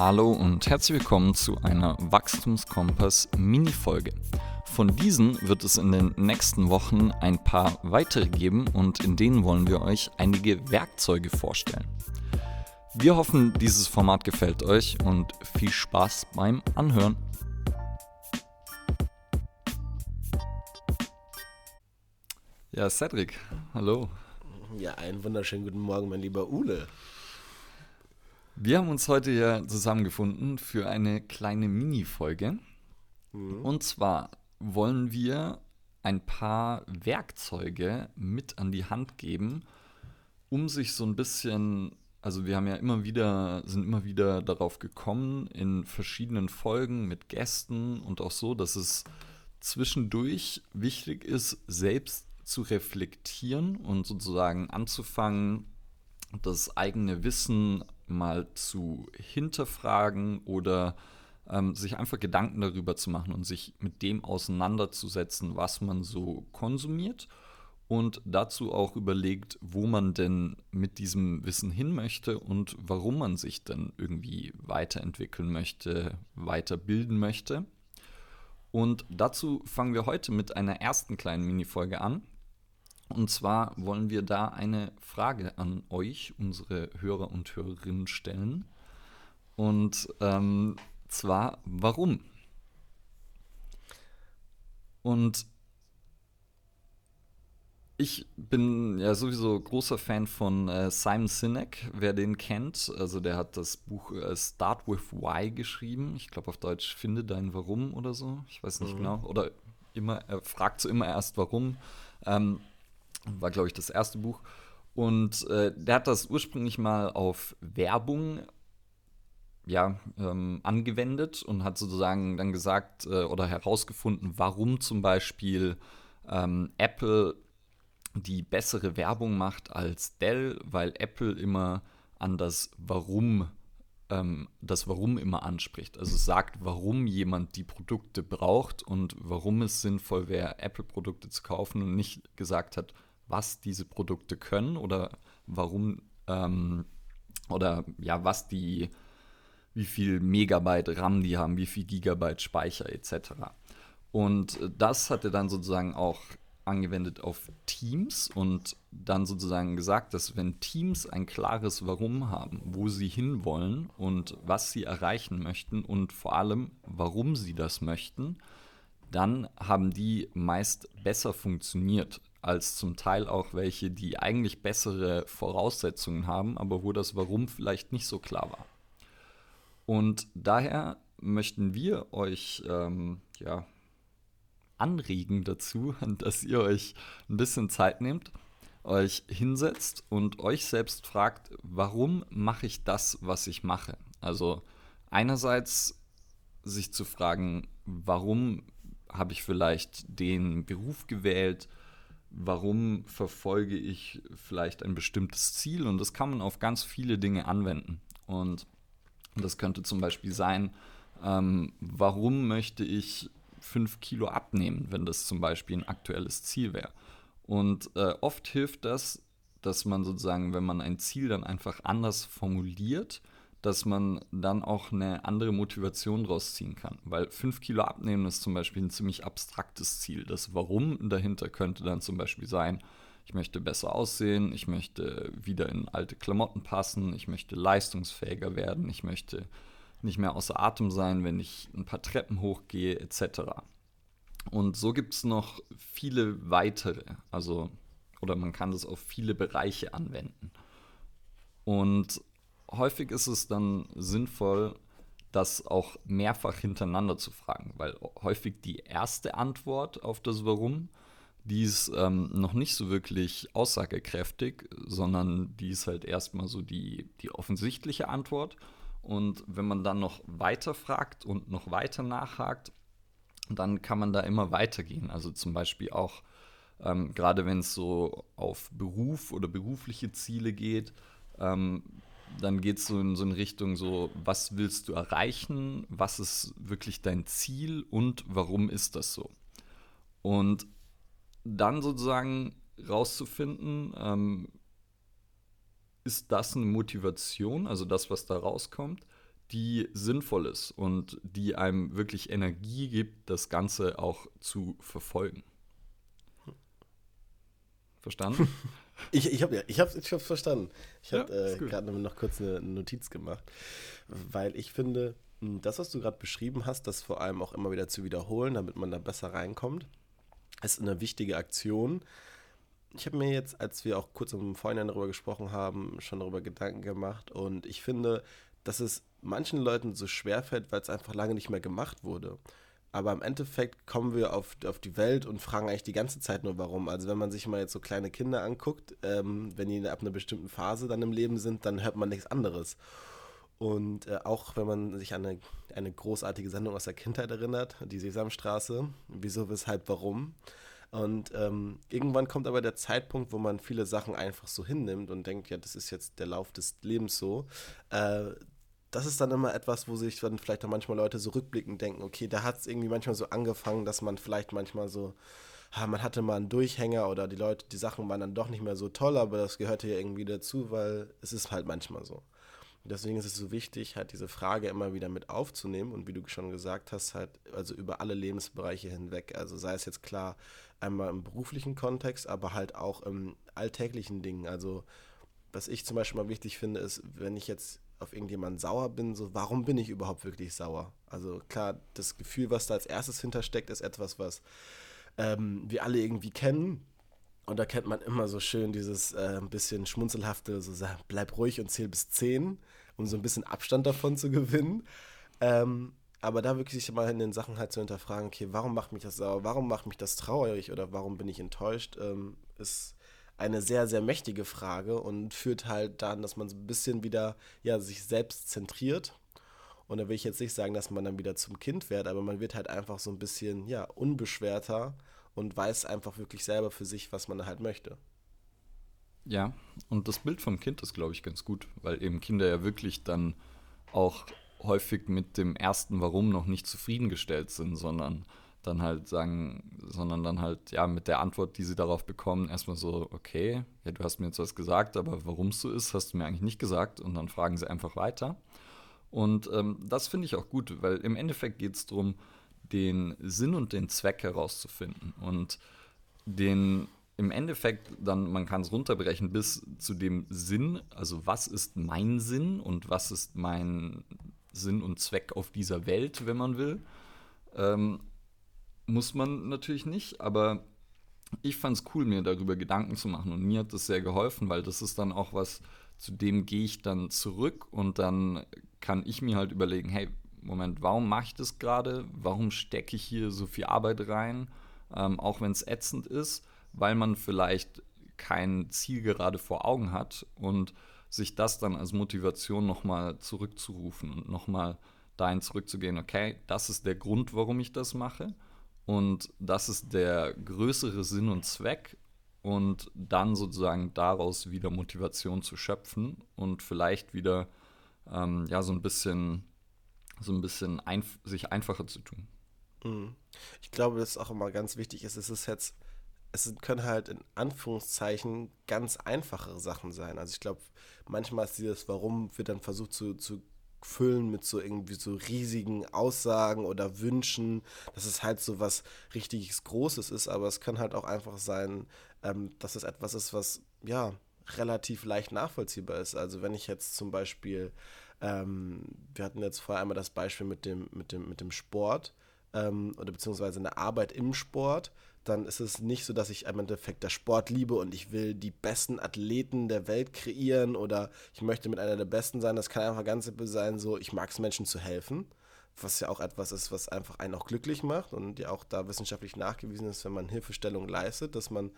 Hallo und herzlich willkommen zu einer Wachstumskompass Mini-Folge. Von diesen wird es in den nächsten Wochen ein paar weitere geben und in denen wollen wir euch einige Werkzeuge vorstellen. Wir hoffen, dieses Format gefällt euch und viel Spaß beim Anhören. Ja, Cedric, hallo. Ja, einen wunderschönen guten Morgen, mein lieber Ule. Wir haben uns heute hier zusammengefunden für eine kleine Mini-Folge. Mhm. Und zwar wollen wir ein paar Werkzeuge mit an die Hand geben, um sich so ein bisschen, also wir haben ja immer wieder, sind immer wieder darauf gekommen in verschiedenen Folgen mit Gästen und auch so, dass es zwischendurch wichtig ist, selbst zu reflektieren und sozusagen anzufangen, das eigene Wissen mal zu hinterfragen oder ähm, sich einfach Gedanken darüber zu machen und sich mit dem auseinanderzusetzen, was man so konsumiert und dazu auch überlegt, wo man denn mit diesem Wissen hin möchte und warum man sich denn irgendwie weiterentwickeln möchte, weiterbilden möchte. Und dazu fangen wir heute mit einer ersten kleinen Minifolge an. Und zwar wollen wir da eine Frage an euch, unsere Hörer und Hörerinnen, stellen. Und ähm, zwar, warum? Und ich bin ja sowieso großer Fan von äh, Simon Sinek, wer den kennt. Also der hat das Buch äh, Start with Why geschrieben. Ich glaube auf Deutsch Finde dein Warum oder so. Ich weiß nicht mhm. genau. Oder immer, er fragt so immer erst warum. Ähm, war, glaube ich, das erste Buch. Und äh, der hat das ursprünglich mal auf Werbung ja, ähm, angewendet und hat sozusagen dann gesagt äh, oder herausgefunden, warum zum Beispiel ähm, Apple die bessere Werbung macht als Dell, weil Apple immer an das Warum ähm, das Warum immer anspricht. Also sagt, warum jemand die Produkte braucht und warum es sinnvoll wäre, Apple-Produkte zu kaufen und nicht gesagt hat, was diese Produkte können oder warum ähm, oder ja, was die, wie viel Megabyte RAM die haben, wie viel Gigabyte Speicher etc. Und das hat er dann sozusagen auch angewendet auf Teams und dann sozusagen gesagt, dass wenn Teams ein klares Warum haben, wo sie hinwollen und was sie erreichen möchten und vor allem, warum sie das möchten, dann haben die meist besser funktioniert als zum Teil auch welche, die eigentlich bessere Voraussetzungen haben, aber wo das Warum vielleicht nicht so klar war. Und daher möchten wir euch ähm, ja, anregen dazu, dass ihr euch ein bisschen Zeit nehmt, euch hinsetzt und euch selbst fragt, warum mache ich das, was ich mache? Also einerseits sich zu fragen, warum habe ich vielleicht den Beruf gewählt, warum verfolge ich vielleicht ein bestimmtes Ziel und das kann man auf ganz viele Dinge anwenden. Und das könnte zum Beispiel sein, ähm, warum möchte ich fünf Kilo abnehmen, wenn das zum Beispiel ein aktuelles Ziel wäre. Und äh, oft hilft das, dass man sozusagen, wenn man ein Ziel dann einfach anders formuliert, dass man dann auch eine andere Motivation rausziehen kann. Weil 5 Kilo abnehmen ist zum Beispiel ein ziemlich abstraktes Ziel. Das Warum dahinter könnte dann zum Beispiel sein, ich möchte besser aussehen, ich möchte wieder in alte Klamotten passen, ich möchte leistungsfähiger werden, ich möchte nicht mehr außer Atem sein, wenn ich ein paar Treppen hochgehe, etc. Und so gibt es noch viele weitere, also, oder man kann das auf viele Bereiche anwenden. Und häufig ist es dann sinnvoll, das auch mehrfach hintereinander zu fragen, weil häufig die erste Antwort auf das Warum, die ist ähm, noch nicht so wirklich aussagekräftig, sondern die ist halt erstmal so die, die offensichtliche Antwort. Und wenn man dann noch weiter fragt und noch weiter nachhakt, dann kann man da immer weitergehen. Also zum Beispiel auch, ähm, gerade wenn es so auf Beruf oder berufliche Ziele geht, ähm, dann geht es so in so eine Richtung so, was willst du erreichen, was ist wirklich dein Ziel und warum ist das so? Und dann sozusagen rauszufinden, ähm, ist das eine Motivation, also das, was da rauskommt, die sinnvoll ist und die einem wirklich Energie gibt, das Ganze auch zu verfolgen. Verstanden? ich ich habe ich hab, ich hab's verstanden. Ich habe ja, äh, gerade noch kurz eine Notiz gemacht, weil ich finde, hm, das, was du gerade beschrieben hast, das vor allem auch immer wieder zu wiederholen, damit man da besser reinkommt, ist eine wichtige Aktion. Ich habe mir jetzt, als wir auch kurz im Vorhinein darüber gesprochen haben, schon darüber Gedanken gemacht und ich finde, dass es manchen Leuten so schwer fällt, weil es einfach lange nicht mehr gemacht wurde. Aber im Endeffekt kommen wir auf, auf die Welt und fragen eigentlich die ganze Zeit nur warum. Also wenn man sich mal jetzt so kleine Kinder anguckt, ähm, wenn die ab einer bestimmten Phase dann im Leben sind, dann hört man nichts anderes. Und äh, auch wenn man sich an eine, eine großartige Sendung aus der Kindheit erinnert, die Sesamstraße, wieso, weshalb, warum. Und ähm, irgendwann kommt aber der Zeitpunkt, wo man viele Sachen einfach so hinnimmt und denkt, ja, das ist jetzt der Lauf des Lebens so. Äh, das ist dann immer etwas, wo sich dann vielleicht auch manchmal Leute so rückblickend denken, okay, da hat es irgendwie manchmal so angefangen, dass man vielleicht manchmal so, ha, man hatte mal einen Durchhänger oder die Leute, die Sachen waren dann doch nicht mehr so toll, aber das gehörte ja irgendwie dazu, weil es ist halt manchmal so. Deswegen ist es so wichtig, halt diese Frage immer wieder mit aufzunehmen und wie du schon gesagt hast, halt also über alle Lebensbereiche hinweg. Also sei es jetzt klar einmal im beruflichen Kontext, aber halt auch im alltäglichen Dingen. Also was ich zum Beispiel mal wichtig finde, ist, wenn ich jetzt auf irgendjemanden sauer bin, so warum bin ich überhaupt wirklich sauer? Also klar, das Gefühl, was da als erstes hintersteckt, ist etwas, was ähm, wir alle irgendwie kennen und da kennt man immer so schön dieses äh, bisschen schmunzelhafte, so bleib ruhig und zähl bis 10, um so ein bisschen Abstand davon zu gewinnen. Ähm, aber da wirklich mal in den Sachen halt zu hinterfragen, okay, warum macht mich das sauer, warum macht mich das traurig oder warum bin ich enttäuscht, ähm, ist eine sehr, sehr mächtige Frage und führt halt dann, dass man so ein bisschen wieder ja, sich selbst zentriert. Und da will ich jetzt nicht sagen, dass man dann wieder zum Kind wird, aber man wird halt einfach so ein bisschen ja, unbeschwerter und weiß einfach wirklich selber für sich, was man halt möchte. Ja, und das Bild vom Kind ist, glaube ich, ganz gut, weil eben Kinder ja wirklich dann auch häufig mit dem ersten Warum noch nicht zufriedengestellt sind, sondern dann halt sagen, sondern dann halt, ja, mit der Antwort, die sie darauf bekommen, erstmal so, okay, ja, du hast mir jetzt was gesagt, aber warum es so ist, hast du mir eigentlich nicht gesagt und dann fragen sie einfach weiter. Und ähm, das finde ich auch gut, weil im Endeffekt geht es darum, den Sinn und den Zweck herauszufinden und den im Endeffekt dann, man kann es runterbrechen bis zu dem Sinn, also was ist mein Sinn und was ist mein Sinn und Zweck auf dieser Welt, wenn man will. Ähm, muss man natürlich nicht, aber ich fand es cool, mir darüber Gedanken zu machen und mir hat das sehr geholfen, weil das ist dann auch was, zu dem gehe ich dann zurück und dann kann ich mir halt überlegen, hey, Moment, warum mache ich das gerade? Warum stecke ich hier so viel Arbeit rein? Ähm, auch wenn es ätzend ist, weil man vielleicht kein Ziel gerade vor Augen hat und sich das dann als Motivation nochmal zurückzurufen und nochmal dahin zurückzugehen, okay, das ist der Grund, warum ich das mache und das ist der größere Sinn und Zweck und dann sozusagen daraus wieder Motivation zu schöpfen und vielleicht wieder ähm, ja so ein bisschen so ein bisschen einf sich einfacher zu tun. Mhm. Ich glaube, das ist auch immer ganz wichtig ist, es ist jetzt, es können halt in Anführungszeichen ganz einfachere Sachen sein. Also ich glaube, manchmal ist dieses Warum wird dann versucht zu, zu füllen mit so irgendwie so riesigen Aussagen oder Wünschen, dass es halt so was richtiges Großes ist, aber es kann halt auch einfach sein, ähm, dass es etwas ist, was ja relativ leicht nachvollziehbar ist. Also wenn ich jetzt zum Beispiel ähm, wir hatten jetzt vorher einmal das Beispiel mit dem, mit dem, mit dem Sport ähm, oder beziehungsweise eine Arbeit im Sport. Dann ist es nicht so, dass ich im Endeffekt der Sport liebe und ich will die besten Athleten der Welt kreieren oder ich möchte mit einer der Besten sein. Das kann einfach ganz simpel sein, so ich mag es Menschen zu helfen was ja auch etwas ist, was einfach einen auch glücklich macht und ja auch da wissenschaftlich nachgewiesen ist, wenn man Hilfestellung leistet, dass man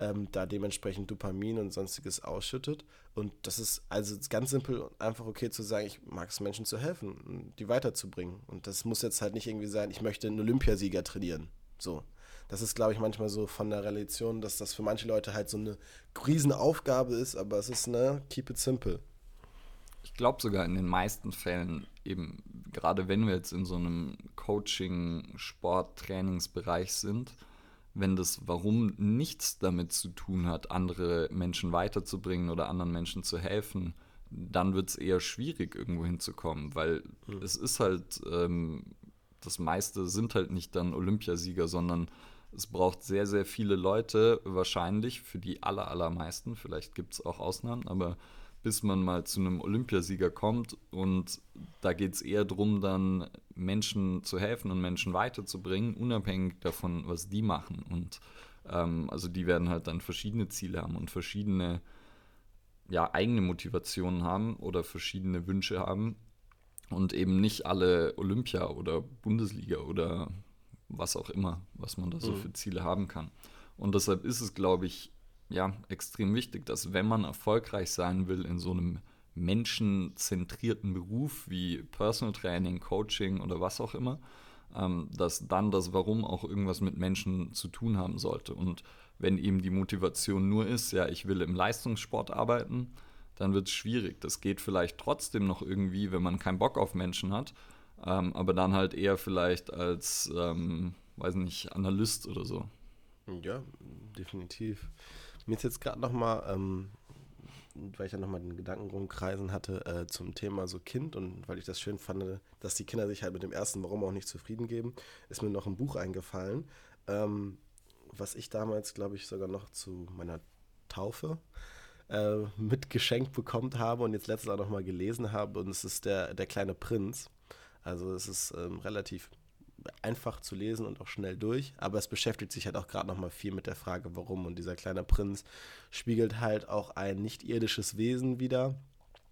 ähm, da dementsprechend Dopamin und sonstiges ausschüttet. Und das ist also ganz simpel und einfach okay zu sagen, ich mag es Menschen zu helfen, die weiterzubringen. Und das muss jetzt halt nicht irgendwie sein, ich möchte einen Olympiasieger trainieren. So. Das ist, glaube ich, manchmal so von der Relation, dass das für manche Leute halt so eine Riesenaufgabe ist, aber es ist, ne, keep it simple. Ich glaube sogar in den meisten Fällen eben, gerade wenn wir jetzt in so einem Coaching, Sport, Trainingsbereich sind, wenn das Warum nichts damit zu tun hat, andere Menschen weiterzubringen oder anderen Menschen zu helfen, dann wird es eher schwierig, irgendwo hinzukommen, weil mhm. es ist halt, ähm, das meiste sind halt nicht dann Olympiasieger, sondern es braucht sehr, sehr viele Leute, wahrscheinlich für die aller, allermeisten. Vielleicht gibt es auch Ausnahmen, aber bis man mal zu einem Olympiasieger kommt und da geht es eher darum, dann Menschen zu helfen und Menschen weiterzubringen, unabhängig davon, was die machen. Und ähm, also die werden halt dann verschiedene Ziele haben und verschiedene ja, eigene Motivationen haben oder verschiedene Wünsche haben und eben nicht alle Olympia oder Bundesliga oder was auch immer, was man da so mhm. für Ziele haben kann. Und deshalb ist es, glaube ich, ja, extrem wichtig, dass wenn man erfolgreich sein will in so einem menschenzentrierten Beruf wie Personal Training, Coaching oder was auch immer, ähm, dass dann das Warum auch irgendwas mit Menschen zu tun haben sollte. Und wenn eben die Motivation nur ist, ja, ich will im Leistungssport arbeiten, dann wird es schwierig. Das geht vielleicht trotzdem noch irgendwie, wenn man keinen Bock auf Menschen hat, ähm, aber dann halt eher vielleicht als, ähm, weiß nicht, Analyst oder so. Ja, definitiv. Mir ist jetzt gerade nochmal, ähm, weil ich ja nochmal den Gedanken rumkreisen hatte äh, zum Thema so Kind und weil ich das schön fand, dass die Kinder sich halt mit dem ersten Warum auch nicht zufrieden geben, ist mir noch ein Buch eingefallen, ähm, was ich damals, glaube ich, sogar noch zu meiner Taufe äh, mitgeschenkt bekommen habe und jetzt letztes Jahr nochmal gelesen habe und es ist der, der kleine Prinz. Also es ist ähm, relativ einfach zu lesen und auch schnell durch, aber es beschäftigt sich halt auch gerade nochmal viel mit der Frage, warum. Und dieser kleine Prinz spiegelt halt auch ein nicht-irdisches Wesen wieder.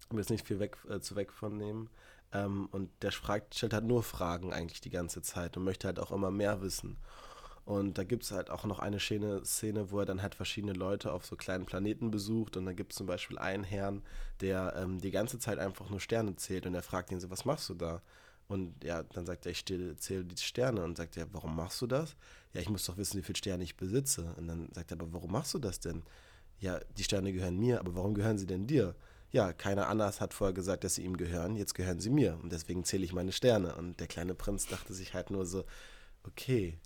Ich will jetzt nicht viel weg, äh, zu weg von nehmen. Ähm, und der fragt, stellt halt nur Fragen eigentlich die ganze Zeit und möchte halt auch immer mehr wissen. Und da gibt es halt auch noch eine schöne Szene, wo er dann halt verschiedene Leute auf so kleinen Planeten besucht. Und da gibt es zum Beispiel einen Herrn, der ähm, die ganze Zeit einfach nur Sterne zählt. Und er fragt ihn so, was machst du da? Und ja, dann sagt er, ich zähle die Sterne. Und sagt er, warum machst du das? Ja, ich muss doch wissen, wie viele Sterne ich besitze. Und dann sagt er, aber warum machst du das denn? Ja, die Sterne gehören mir, aber warum gehören sie denn dir? Ja, keiner anders hat vorher gesagt, dass sie ihm gehören, jetzt gehören sie mir. Und deswegen zähle ich meine Sterne. Und der kleine Prinz dachte sich halt nur so, okay.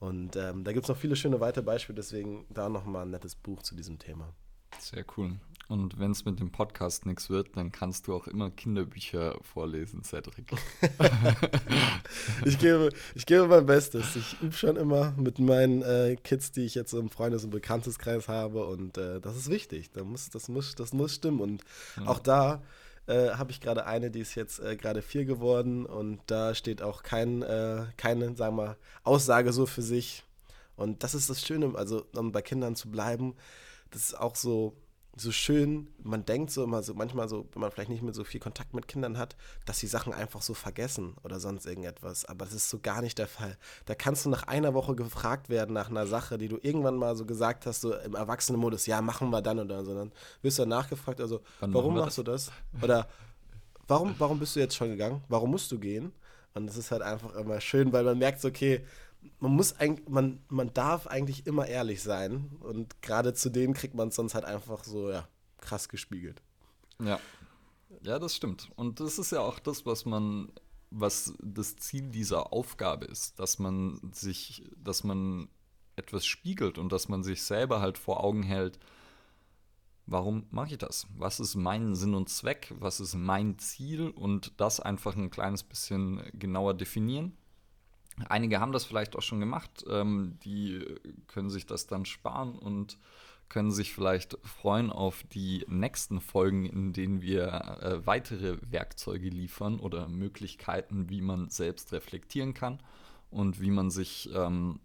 Und ähm, da gibt es noch viele schöne weitere Beispiele, deswegen da nochmal ein nettes Buch zu diesem Thema. Sehr cool. Und wenn es mit dem Podcast nichts wird, dann kannst du auch immer Kinderbücher vorlesen, Cedric. ich, gebe, ich gebe mein Bestes. Ich übe schon immer mit meinen äh, Kids, die ich jetzt im Freundes- und Bekannteskreis habe. Und äh, das ist wichtig. Da muss, das, muss, das muss stimmen. Und ja. auch da äh, habe ich gerade eine, die ist jetzt äh, gerade vier geworden. Und da steht auch kein, äh, keine, sagen wir Aussage so für sich. Und das ist das Schöne, also um bei Kindern zu bleiben. Das ist auch so so schön, man denkt so immer so, manchmal so, wenn man vielleicht nicht mehr so viel Kontakt mit Kindern hat, dass die Sachen einfach so vergessen oder sonst irgendetwas. Aber das ist so gar nicht der Fall. Da kannst du nach einer Woche gefragt werden nach einer Sache, die du irgendwann mal so gesagt hast, so im Erwachsenenmodus, ja, machen wir dann oder so. Dann wirst du dann nachgefragt, also, Wann warum machst das? du das? Oder warum, warum bist du jetzt schon gegangen? Warum musst du gehen? Und das ist halt einfach immer schön, weil man merkt, so, okay, man muss eigentlich, man, man darf eigentlich immer ehrlich sein. Und gerade zu denen kriegt man es sonst halt einfach so, ja, krass gespiegelt. Ja. Ja, das stimmt. Und das ist ja auch das, was man, was das Ziel dieser Aufgabe ist, dass man sich, dass man etwas spiegelt und dass man sich selber halt vor Augen hält, warum mache ich das? Was ist mein Sinn und Zweck? Was ist mein Ziel? Und das einfach ein kleines bisschen genauer definieren Einige haben das vielleicht auch schon gemacht. Ähm, die können sich das dann sparen und können sich vielleicht freuen auf die nächsten Folgen, in denen wir äh, weitere Werkzeuge liefern oder Möglichkeiten, wie man selbst reflektieren kann und wie man sich ähm,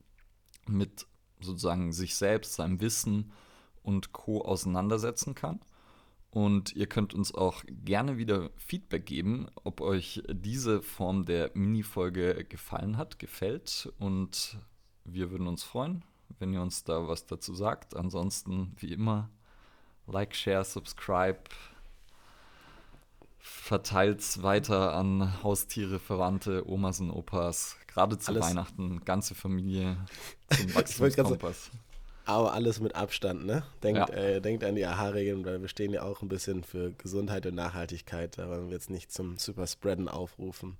mit sozusagen sich selbst, seinem Wissen und Co auseinandersetzen kann. Und ihr könnt uns auch gerne wieder Feedback geben, ob euch diese Form der Mini-Folge gefallen hat, gefällt. Und wir würden uns freuen, wenn ihr uns da was dazu sagt. Ansonsten, wie immer, Like, Share, Subscribe. Verteilt es weiter an Haustiere, Verwandte, Omas und Opas. Gerade zu Alles. Weihnachten, ganze Familie zum Wachstumskompass. Aber alles mit Abstand, ne? Denkt, ja. äh, denkt an die AHA-Regeln, weil wir stehen ja auch ein bisschen für Gesundheit und Nachhaltigkeit. Da wollen wir jetzt nicht zum Superspreaden aufrufen.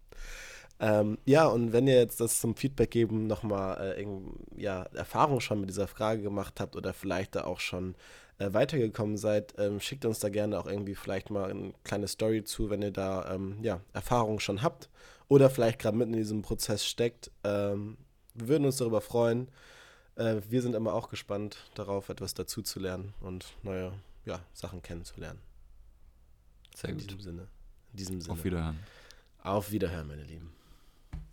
Ähm, ja, und wenn ihr jetzt das zum Feedback geben nochmal äh, ja, Erfahrung schon mit dieser Frage gemacht habt oder vielleicht da auch schon äh, weitergekommen seid. Ähm, schickt uns da gerne auch irgendwie vielleicht mal eine kleine Story zu, wenn ihr da ähm, ja, Erfahrungen schon habt oder vielleicht gerade mitten in diesem Prozess steckt. Ähm, wir würden uns darüber freuen. Äh, wir sind immer auch gespannt darauf, etwas dazu zu lernen und neue ja, Sachen kennenzulernen. Sehr in gut. Diesem Sinne. In diesem Sinne. Auf Wiederhören. Auf Wiederhören, meine Lieben.